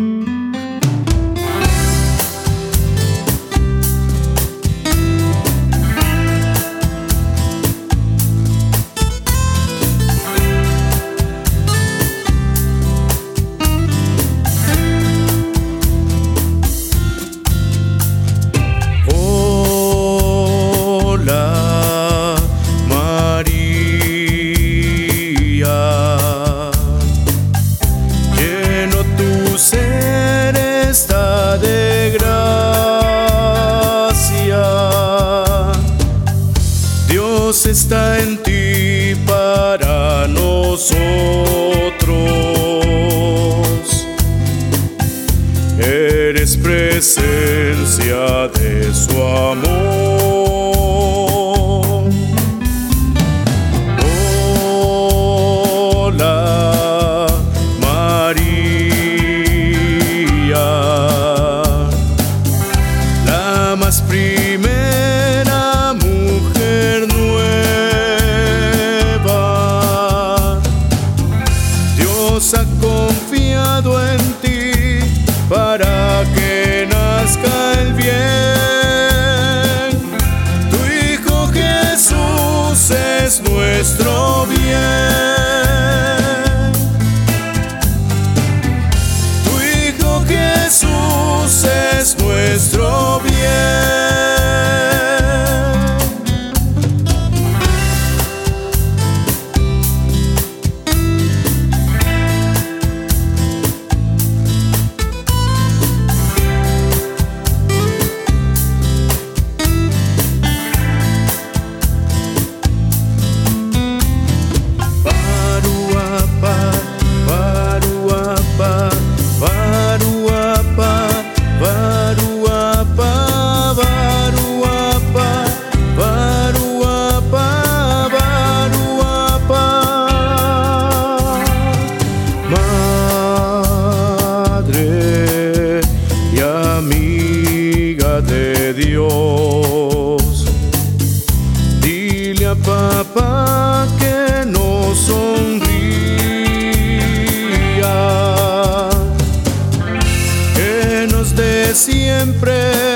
Hola está en ti para nosotros. Eres presencia de su amor. Hola María, la más es nuestro bien. A papá que no sonría, que nos dé siempre